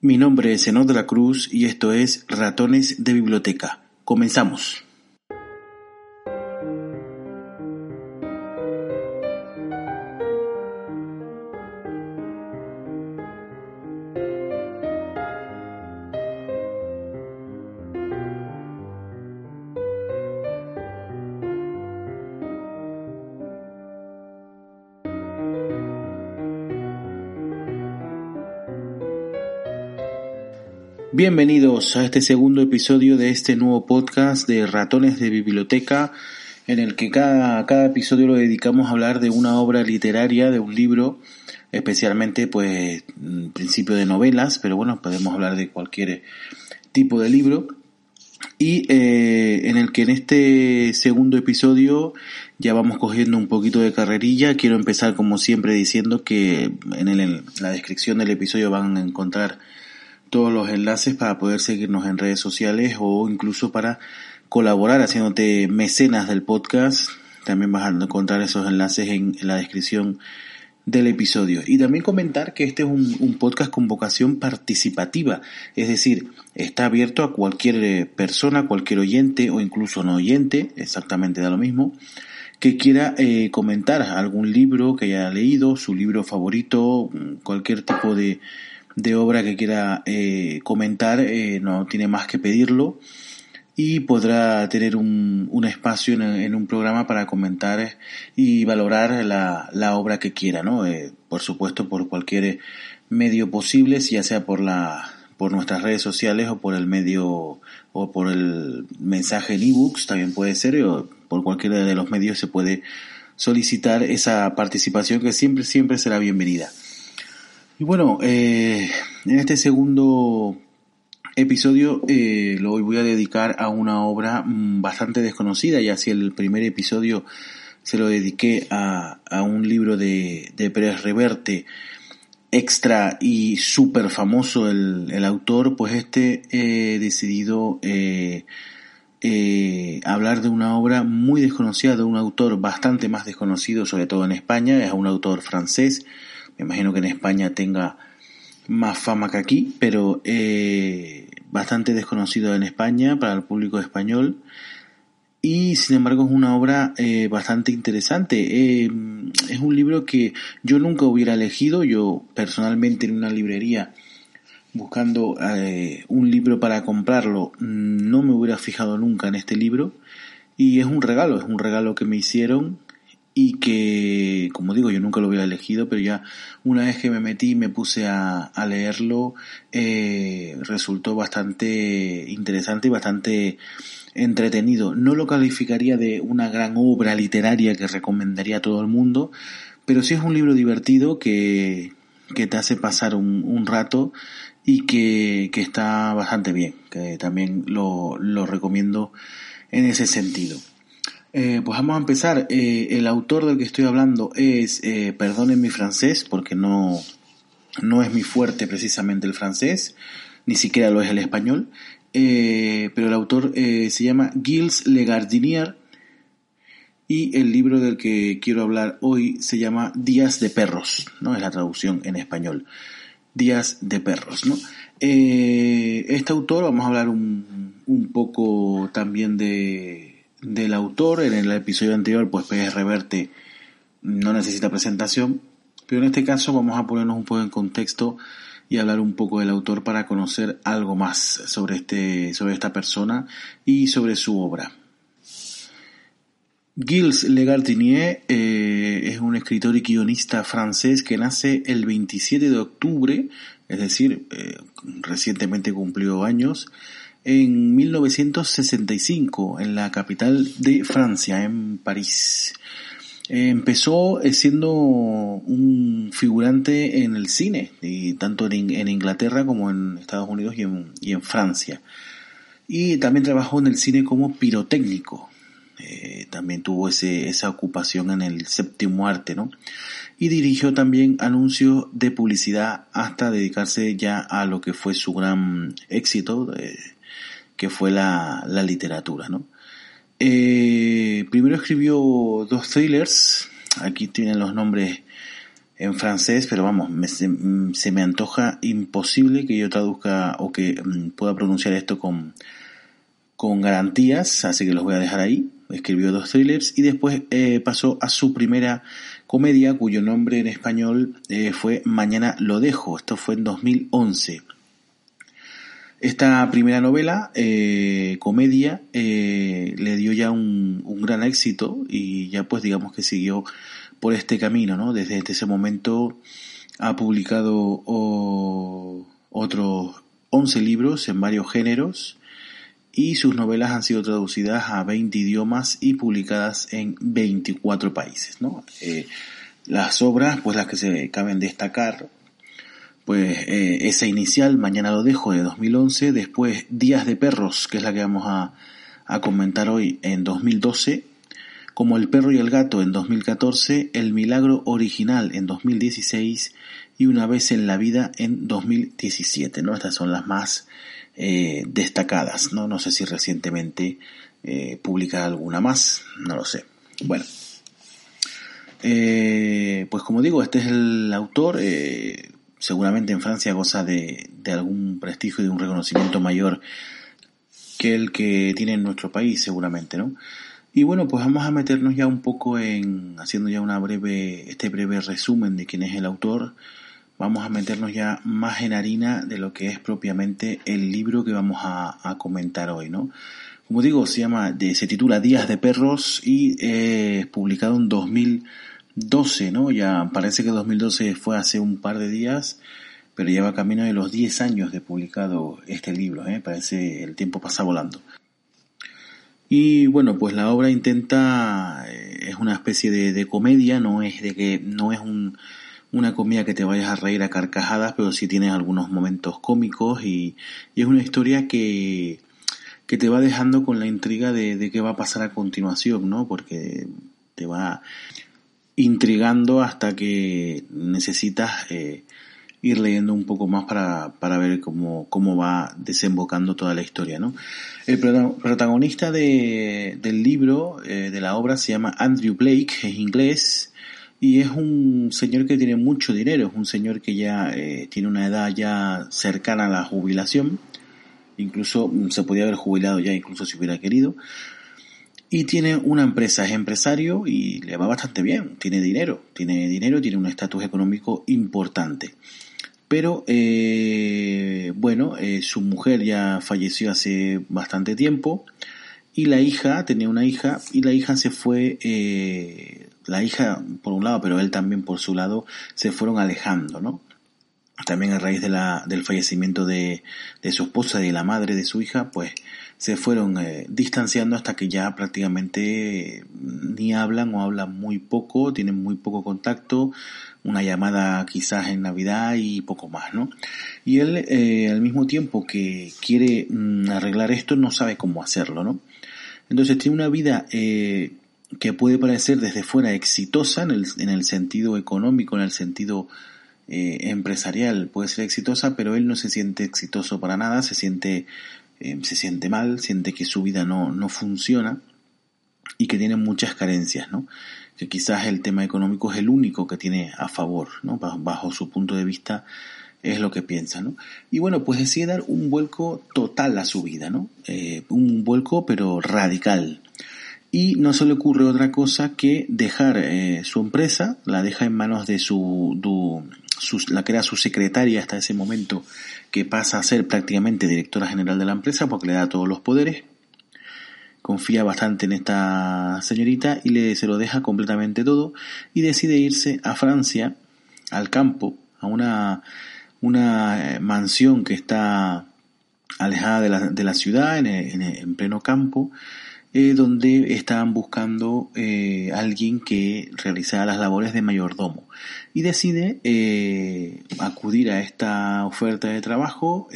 Mi nombre es Zenón de la Cruz y esto es Ratones de Biblioteca. Comenzamos. Bienvenidos a este segundo episodio de este nuevo podcast de Ratones de Biblioteca, en el que cada, cada episodio lo dedicamos a hablar de una obra literaria, de un libro, especialmente pues principio de novelas, pero bueno, podemos hablar de cualquier tipo de libro. Y eh, en el que en este segundo episodio ya vamos cogiendo un poquito de carrerilla. Quiero empezar como siempre diciendo que en, el, en la descripción del episodio van a encontrar todos los enlaces para poder seguirnos en redes sociales o incluso para colaborar haciéndote mecenas del podcast. También vas a encontrar esos enlaces en, la descripción del episodio. Y también comentar que este es un, podcast con vocación participativa, es decir, está abierto a cualquier eh, persona, cualquier oyente o incluso no oyente, exactamente da lo mismo, que quiera eh, comentar algún libro que haya leído, su libro favorito, cualquier tipo de, de obra que quiera eh, comentar, eh, no tiene más que pedirlo y podrá tener un, un espacio en, un programa para comentar y valorar la, la obra que quiera, ¿no? Eh, por supuesto, por cualquier medio posible, ya sea por la por nuestras redes sociales o por el medio o por el mensaje en ebooks, también puede ser, o por cualquiera de los medios se puede solicitar esa participación que siempre, siempre será bienvenida. Y bueno, eh, en este segundo episodio eh, lo voy a dedicar a una obra mm, bastante desconocida, ya si el primer episodio se lo dediqué a, a un libro de, de Pérez Reverte, extra y súper famoso el, el, autor, pues este he decidido eh, eh, hablar de una obra muy desconocida, de un autor bastante más desconocido, sobre todo en España, es un autor francés, me imagino que en España tenga más fama que aquí, pero eh, bastante desconocido en España para el público español. Y sin embargo es una obra eh, bastante interesante. Eh, es un libro que yo nunca hubiera elegido. Yo personalmente en una librería buscando un libro para comprarlo no me hubiera fijado nunca en este libro. Y es un regalo, es un regalo que me hicieron y que, como digo, yo nunca lo hubiera elegido, pero ya una vez que me metí y me puse a, a leerlo, eh, resultó bastante interesante y bastante entretenido. No lo calificaría de una gran obra literaria que recomendaría a todo el mundo, pero sí es un libro divertido que, que te hace pasar un, un rato y que, que, está bastante bien, que también lo, lo recomiendo en ese sentido. Eh, pues vamos a empezar. Eh, el autor del que estoy hablando es, eh, perdonen mi francés, porque no, no es mi fuerte precisamente el francés, ni siquiera lo es el español, eh, pero el autor se llama Gilles Legardinier y el libro del que quiero hablar hoy se llama Días de Perros, ¿no? Es la traducción en español. Días de Perros, ¿no? este autor, vamos a hablar un, un poco también de del autor. En el episodio anterior, pues PS Reverte no necesita presentación, pero en este caso vamos a ponernos un poco en contexto y hablar un poco del autor para conocer algo más sobre este, sobre esta persona y sobre su obra. Gilles Legardinier eh, es un escritor y guionista francés que nace el 27 de octubre, es decir, eh, recientemente cumplió años, en 1965 en la capital de Francia, en París. empezó eh, siendo un figurante en el cine, y tanto en, Inglaterra como en Estados Unidos y en, y en, Francia. Y también trabajó en el cine como pirotécnico. Eh, también tuvo ese, esa ocupación en el séptimo arte, ¿no? Y dirigió también anuncios de publicidad hasta dedicarse ya a lo que fue su gran éxito, eh, que fue la, la literatura, ¿no? Eh, primero escribió dos thrillers, aquí tienen los nombres en francés, pero vamos, se, me antoja imposible que yo traduzca o que mm, pueda pronunciar esto con, con garantías, así que los voy a dejar ahí. Escribió dos thrillers y después eh, pasó a su primera comedia, cuyo nombre en español eh, fue Mañana lo dejo. Esto fue en 2011. Esta primera novela, eh, comedia, eh, le dio ya un, gran éxito y ya pues digamos que siguió por este camino, ¿no? Desde, ese momento ha publicado otros 11 libros en varios géneros y sus novelas han sido traducidas a 20 idiomas y publicadas en 24 países, ¿no? Eh, las obras, pues las que se caben destacar, pues eh, esa inicial, Mañana lo dejo, de 2011, después Días de Perros, que es la que vamos a, a comentar hoy, en 2012, como El perro y el gato en 2014, El milagro original en 2016 y Una vez en la vida en 2017, ¿no? Estas son las más eh, destacadas, ¿no? No sé si recientemente eh, publica alguna más, no lo sé. Bueno. Eh, pues como digo, este es el autor, eh, seguramente en Francia goza de, de algún prestigio y de un reconocimiento mayor que el que tiene en nuestro país, seguramente, ¿no? Y bueno, pues vamos a meternos ya un poco en, haciendo ya una breve, este breve resumen de quién es el autor, vamos a meternos ya más en harina de lo que es propiamente el libro que vamos a, a comentar hoy, ¿no? Como digo, se llama, se titula Días de Perros y es publicado en 2000 12, ¿no? Ya parece que 2012 fue hace un par de días, pero lleva camino de los 10 años de publicado este libro, ¿eh? Parece el tiempo pasa volando. Y bueno, pues la obra intenta, eh, es una especie de, comedia, no es de que, no es un, una comedia que te vayas a reír a carcajadas, pero sí tiene algunos momentos cómicos y, y es una historia que, que te va dejando con la intriga de, de qué va a pasar a continuación, ¿no? Porque te va, intrigando hasta que necesitas eh, ir leyendo un poco más para, para ver cómo, cómo va desembocando toda la historia, ¿no? El protagonista de, del libro, eh, de la obra, se llama Andrew Blake, es inglés, y es un señor que tiene mucho dinero, es un señor que ya eh, tiene una edad ya cercana a la jubilación, incluso mm, se podía haber jubilado ya, incluso si hubiera querido, y tiene una empresa, es empresario y le va bastante bien, tiene dinero, tiene dinero, tiene un estatus económico importante. Pero eh, bueno, eh, su mujer ya falleció hace bastante tiempo y la hija, tenía una hija y la hija se fue, eh, la hija por un lado, pero él también por su lado, se fueron alejando, ¿no? También a raíz de la, del fallecimiento de, de su esposa y de la madre de su hija, pues se fueron eh, distanciando hasta que ya prácticamente ni hablan o hablan muy poco, tienen muy poco contacto, una llamada quizás en Navidad y poco más, ¿no? Y él eh, al mismo tiempo que quiere mm, arreglar esto no sabe cómo hacerlo, ¿no? Entonces tiene una vida eh, que puede parecer desde fuera exitosa en el, en el sentido económico, en el sentido empresarial, puede ser exitosa, pero él no se siente exitoso para nada, se siente eh, se siente mal, siente que su vida no, no funciona y que tiene muchas carencias, ¿no? Que quizás el tema económico es el único que tiene a favor, ¿no? Bajo, su punto de vista es lo que piensa, ¿no? Y bueno, pues decide dar un vuelco total a su vida, ¿no? Eh, un vuelco pero radical. Y no se le ocurre otra cosa que dejar eh, su empresa, la deja en manos de su, la era su secretaria hasta ese momento, que pasa a ser prácticamente directora general de la empresa porque le da todos los poderes. Confía bastante en esta señorita y le, se lo deja completamente todo y decide irse a Francia, al campo, a una, una eh, mansión que está alejada de la, de la ciudad, en, en, pleno campo, eh, donde estaban buscando eh, alguien que realizara las labores de mayordomo y decide eh, acudir a esta oferta de trabajo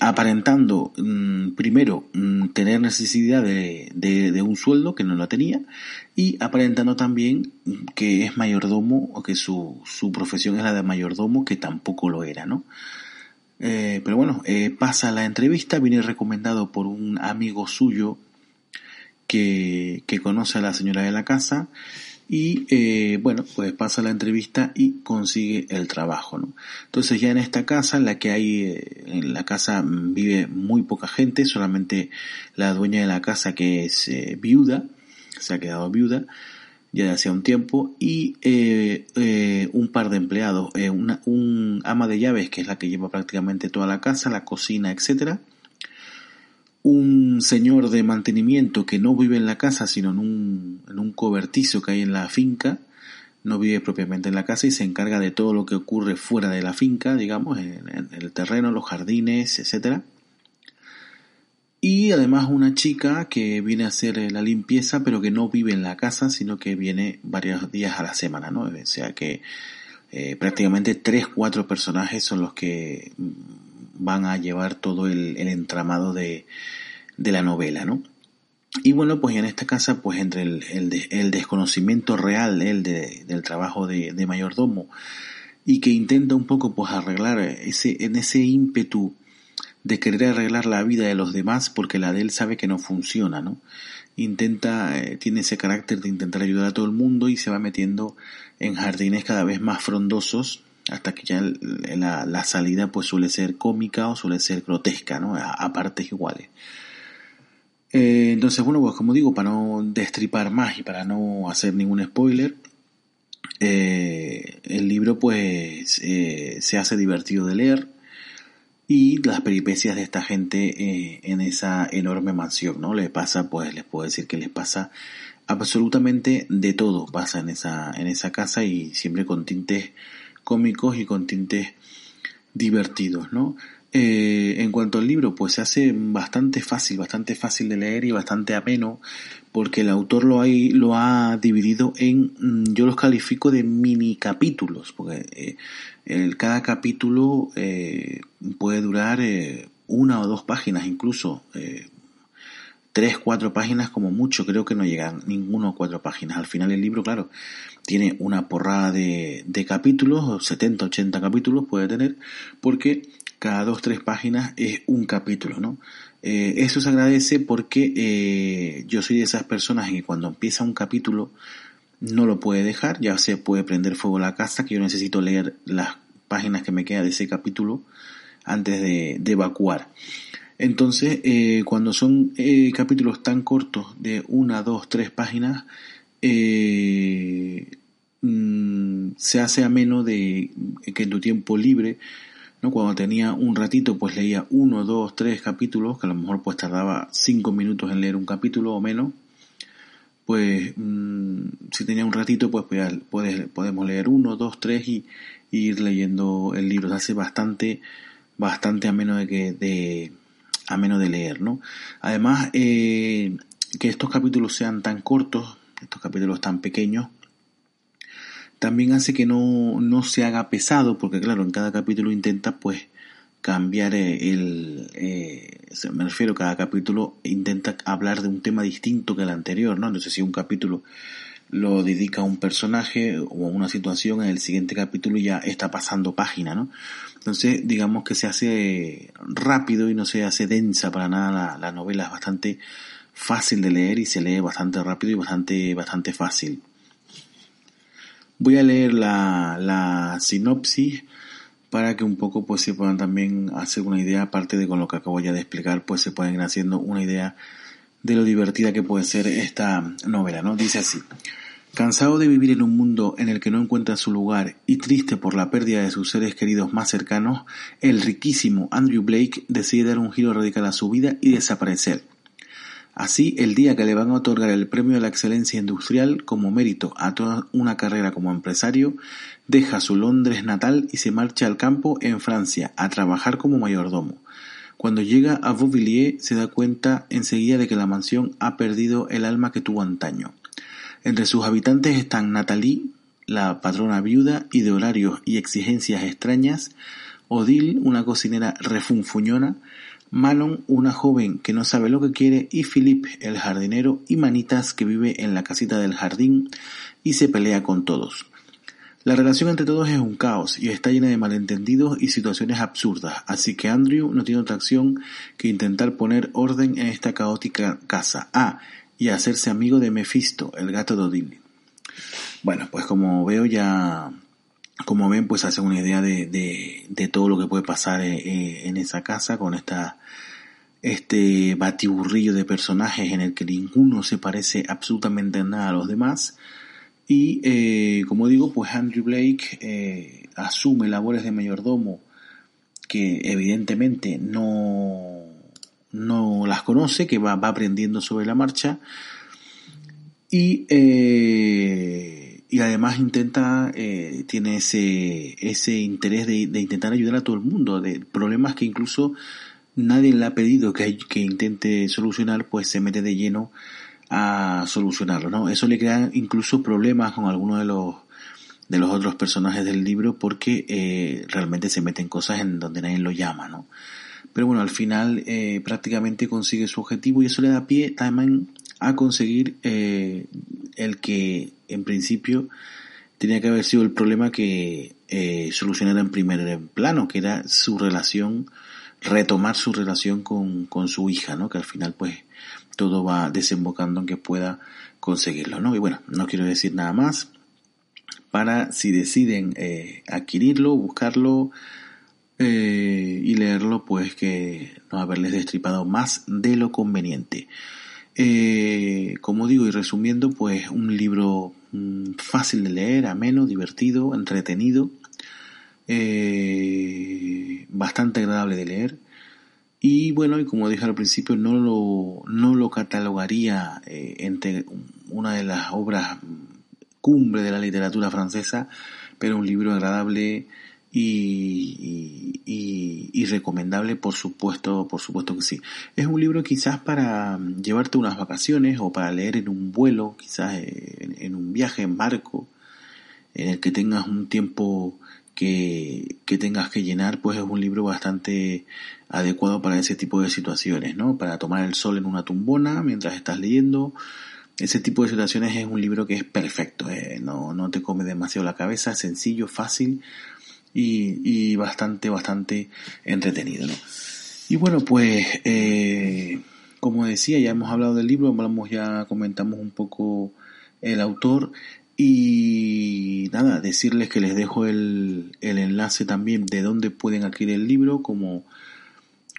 aparentando mm, primero mm, tener necesidad de, de, un sueldo que no lo tenía y aparentando también que es mayordomo o que su, su profesión es la de mayordomo que tampoco lo era, ¿no? Eh, pero bueno, eh, pasa la entrevista, viene recomendado por un amigo suyo que, conoce a la señora de la casa y eh, bueno, pues pasa la entrevista y consigue el trabajo, ¿no? Entonces ya en esta casa, en la que hay, eh, en la casa vive muy poca gente, solamente la dueña de la casa que es eh, viuda, se ha quedado viuda ya de hacía un tiempo, y un par de empleados, una, un ama de llaves que es la que lleva prácticamente toda la casa, la cocina, etcétera, un señor de mantenimiento que no vive en la casa, sino en un, en un cobertizo que hay en la finca, no vive propiamente en la casa y se encarga de todo lo que ocurre fuera de la finca, digamos, en, el terreno, los jardines, etcétera. Y además una chica que viene a hacer eh, la limpieza, pero que no vive en la casa, sino que viene varios días a la semana, ¿no? O sea que eh, prácticamente tres, cuatro personajes son los que van a llevar todo el, entramado de, de, la novela, ¿no? Y bueno, pues en esta casa, pues entre el, el, desconocimiento real el del trabajo de, de, mayordomo y que intenta un poco pues arreglar ese, en ese ímpetu de querer arreglar la vida de los demás porque la de él sabe que no funciona, ¿no? Intenta, eh, tiene ese carácter de intentar ayudar a todo el mundo y se va metiendo en jardines cada vez más frondosos hasta que ya la, la, salida pues suele ser cómica o suele ser grotesca, ¿no? A, partes iguales. Eh, entonces, bueno, pues como digo, para no destripar más y para no hacer ningún spoiler, eh, el libro pues se hace divertido de leer y las peripecias de esta gente en esa enorme mansión, ¿no? Le pasa, pues les puedo decir que les pasa absolutamente de todo pasa en esa, en esa casa y siempre con tintes cómicos y con tintes divertidos, ¿no? Eh, en cuanto al libro, pues se hace bastante fácil, bastante fácil de leer y bastante ameno, porque el autor lo, hay, lo ha dividido en, mm, yo los califico de mini capítulos, porque eh, el, cada capítulo eh, puede durar una o dos páginas incluso, tres, cuatro páginas como mucho, creo que no llegan ninguno a cuatro páginas. Al final el libro, claro, tiene una porrada de, de capítulos, 70, 80 capítulos puede tener, porque cada dos, tres páginas es un capítulo, ¿no? Eh, eso se agradece porque eh, yo soy de esas personas que cuando empieza un capítulo no lo puede dejar, ya se puede prender fuego la casa, que yo necesito leer las páginas que me queda de ese capítulo antes de, evacuar. Entonces, eh, cuando son capítulos tan cortos de una, dos, tres páginas, mm, se hace ameno de que en tu tiempo libre, ¿no? cuando tenía un ratito, pues leía uno, dos, tres capítulos, que a lo mejor pues tardaba cinco minutos en leer un capítulo o menos, pues mm, si tenía un ratito, pues, pues podemos leer uno, dos, tres y, ir leyendo el libro. Se hace bastante, bastante ameno de que, de, a menos de leer, ¿no? Además, eh, que estos capítulos sean tan cortos, estos capítulos tan pequeños, también hace que no, no se haga pesado, porque claro, en cada capítulo intenta pues cambiar eh, el, eh, me refiero, cada capítulo intenta hablar de un tema distinto que el anterior, ¿no? Sé si un capítulo lo dedica a un personaje o a una situación, en el siguiente capítulo ya está pasando página, ¿no? Entonces, digamos que se hace rápido y no se hace densa para nada la, novela, es bastante fácil de leer y se lee bastante rápido y bastante, bastante fácil. Voy a leer la, la sinopsis para que un poco pues se puedan también hacer una idea, aparte de con lo que acabo ya de explicar, pues se pueden ir haciendo una idea de lo divertida que puede ser esta novela, ¿no? Dice así. Cansado de vivir en un mundo en el que no encuentra su lugar y triste por la pérdida de sus seres queridos más cercanos, el riquísimo Andrew Blake decide dar un giro radical a su vida y desaparecer. Así, el día que le van a otorgar el premio a la excelencia industrial como mérito a toda una carrera como empresario, deja su Londres natal y se marcha al campo en Francia a trabajar como mayordomo Cuando llega a Beauvilliers se da cuenta enseguida de que la mansión ha perdido el alma que tuvo antaño. Entre sus habitantes están Nathalie, la patrona viuda y de horarios y exigencias extrañas, Odile, una cocinera refunfuñona, Manon, una joven que no sabe lo que quiere, y Philippe, el jardinero, y Manitas, que vive en la casita del jardín y se pelea con todos. La relación entre todos es un caos y está llena de malentendidos y situaciones absurdas, así que Andrew no tiene otra acción que intentar poner orden en esta caótica casa. Ah, y hacerse amigo de Mephisto, el gato de Odile. Bueno, pues como veo ya, como ven, pues hace una idea de, de, todo lo que puede pasar eh, eh, en esa casa con esta, este batiburrillo de personajes en el que ninguno se parece absolutamente en nada a los demás. Y eh, como digo, pues Andrew Blake asume labores de mayordomo que evidentemente no, no las conoce, que va, va aprendiendo sobre la marcha. Y y además intenta, eh, tiene ese, ese interés de, intentar ayudar a todo el mundo, de problemas que incluso nadie le ha pedido que, que intente solucionar, pues se mete de lleno a solucionarlo, ¿no? Eso le crea incluso problemas con algunos de los de los otros personajes del libro porque eh, realmente se meten cosas en donde nadie lo llama, ¿no? Pero bueno, al final eh, prácticamente consigue su objetivo y eso le da pie también a conseguir eh, el que en principio tenía que haber sido el problema que eh, solucionara en primer plano, que era su relación, retomar su relación con, con su hija, ¿no? Que al final pues todo va desembocando en que pueda conseguirlo, ¿no? Y bueno, no quiero decir nada más para si deciden eh, adquirirlo, buscarlo eh, y leerlo, pues que no haberles destripado más de lo conveniente. Eh, como digo y resumiendo, pues un libro mm, fácil de leer, ameno, divertido, entretenido, eh, bastante agradable de leer. Y bueno, y como dije al principio, no lo, no lo catalogaría eh, entre una de las obras cumbre de la literatura francesa, pero un libro agradable, y, y, recomendable, por supuesto, por supuesto que sí. Es un libro quizás para llevarte unas vacaciones o para leer en un vuelo, quizás en, un viaje en barco, en el que tengas un tiempo que, que tengas que llenar, pues es un libro bastante adecuado para ese tipo de situaciones, ¿no? Para tomar el sol en una tumbona mientras estás leyendo. Ese tipo de situaciones es un libro que es perfecto, ¿eh? no, no te come demasiado la cabeza, sencillo, fácil y, bastante, bastante entretenido. Y bueno, pues, eh, como decía, ya hemos hablado del libro, ya, comentamos un poco el autor y nada, decirles que les dejo el, el enlace también de dónde pueden adquirir el libro, como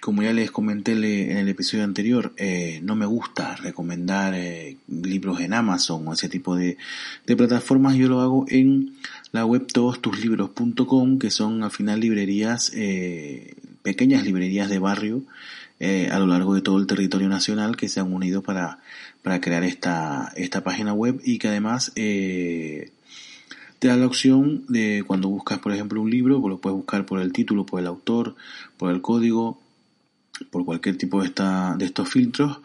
como ya les comenté en el episodio anterior, eh, no me gusta recomendar eh, libros en Amazon o ese tipo de, plataformas. Yo lo hago en la web todostuslibros.com, que son al final librerías, eh, pequeñas librerías de barrio a lo largo de todo el territorio nacional que se han unido para, para crear esta, esta página web y que además te da la opción de cuando buscas, por ejemplo, un libro, pues lo puedes buscar por el título, por el autor, por el código, por cualquier tipo de, esta, de estos filtros,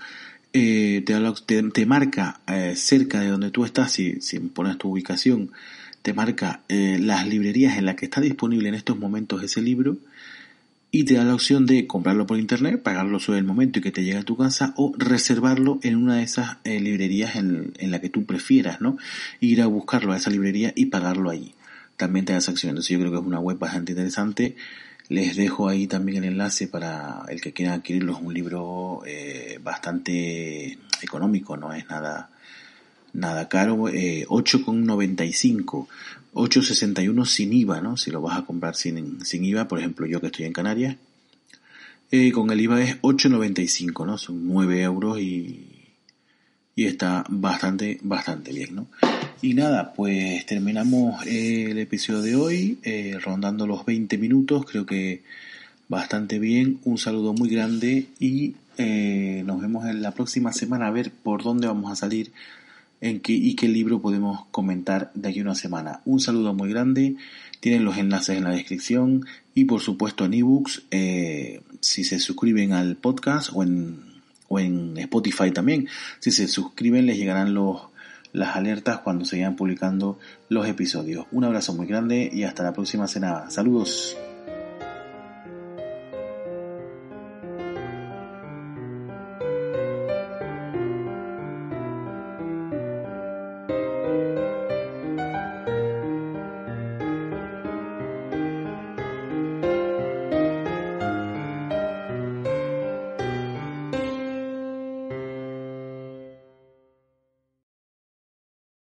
eh, te, te, marca eh, cerca de donde tú estás, si, si pones tu ubicación, te marca eh, las librerías en las que está disponible en estos momentos ese libro y te da la opción de comprarlo por internet, pagarlo sobre el momento y que te llegue a tu casa o reservarlo en una de esas librerías en, en, la que tú prefieras, ¿no? Ir a buscarlo a esa librería y pagarlo allí. También te da esa opción. Entonces yo creo que es una web bastante interesante les dejo ahí también el enlace para el que quiera adquirirlo. Es un libro eh, bastante económico, no es nada nada caro. Eh, 8,95. 8,61 sin IVA, ¿no? Si lo vas a comprar sin, sin IVA, por ejemplo, yo que estoy en Canarias, eh, con el IVA es 8,95, ¿no? Son 9 euros y, y está bastante, bastante bien, ¿no? Y nada, pues terminamos el episodio de hoy, eh, rondando los 20 minutos, creo que bastante bien, un saludo muy grande y eh, nos vemos en la próxima semana a ver por dónde vamos a salir en qué y qué libro podemos comentar de aquí una semana. Un saludo muy grande, tienen los enlaces en la descripción y por supuesto en ebooks, eh, si se suscriben al podcast o en, o en Spotify también, si se suscriben les llegarán los, las alertas cuando se vayan publicando los episodios. Un abrazo muy grande y hasta la próxima semana. Saludos.